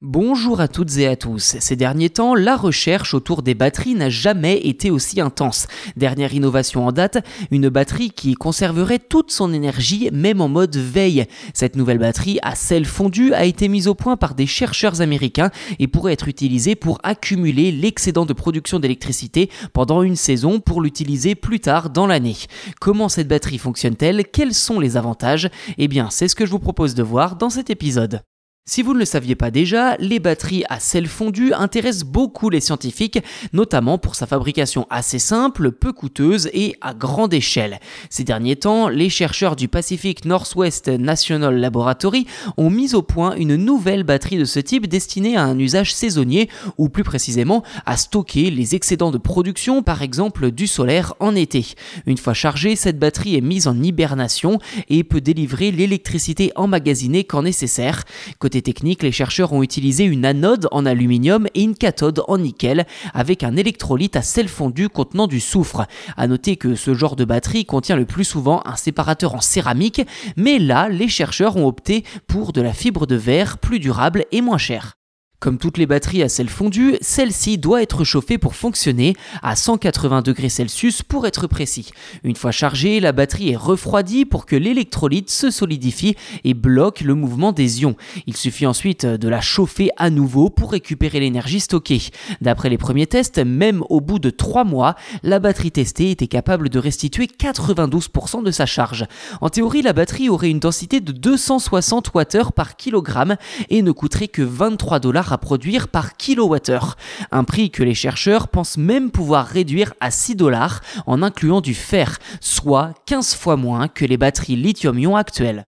Bonjour à toutes et à tous. Ces derniers temps, la recherche autour des batteries n'a jamais été aussi intense. Dernière innovation en date, une batterie qui conserverait toute son énergie même en mode veille. Cette nouvelle batterie à sel fondu a été mise au point par des chercheurs américains et pourrait être utilisée pour accumuler l'excédent de production d'électricité pendant une saison pour l'utiliser plus tard dans l'année. Comment cette batterie fonctionne-t-elle? Quels sont les avantages? Eh bien, c'est ce que je vous propose de voir dans cet épisode. Si vous ne le saviez pas déjà, les batteries à sel fondu intéressent beaucoup les scientifiques, notamment pour sa fabrication assez simple, peu coûteuse et à grande échelle. Ces derniers temps, les chercheurs du Pacific Northwest National Laboratory ont mis au point une nouvelle batterie de ce type destinée à un usage saisonnier, ou plus précisément à stocker les excédents de production, par exemple du solaire en été. Une fois chargée, cette batterie est mise en hibernation et peut délivrer l'électricité emmagasinée quand nécessaire. Côté technique, les chercheurs ont utilisé une anode en aluminium et une cathode en nickel avec un électrolyte à sel fondu contenant du soufre. À noter que ce genre de batterie contient le plus souvent un séparateur en céramique, mais là, les chercheurs ont opté pour de la fibre de verre plus durable et moins chère. Comme toutes les batteries à sel fondu, celle-ci doit être chauffée pour fonctionner à 180 degrés Celsius pour être précis. Une fois chargée, la batterie est refroidie pour que l'électrolyte se solidifie et bloque le mouvement des ions. Il suffit ensuite de la chauffer à nouveau pour récupérer l'énergie stockée. D'après les premiers tests, même au bout de 3 mois, la batterie testée était capable de restituer 92% de sa charge. En théorie, la batterie aurait une densité de 260 Wh par kilogramme et ne coûterait que 23 à produire par kilowattheure, un prix que les chercheurs pensent même pouvoir réduire à 6 dollars en incluant du fer, soit 15 fois moins que les batteries lithium-ion actuelles.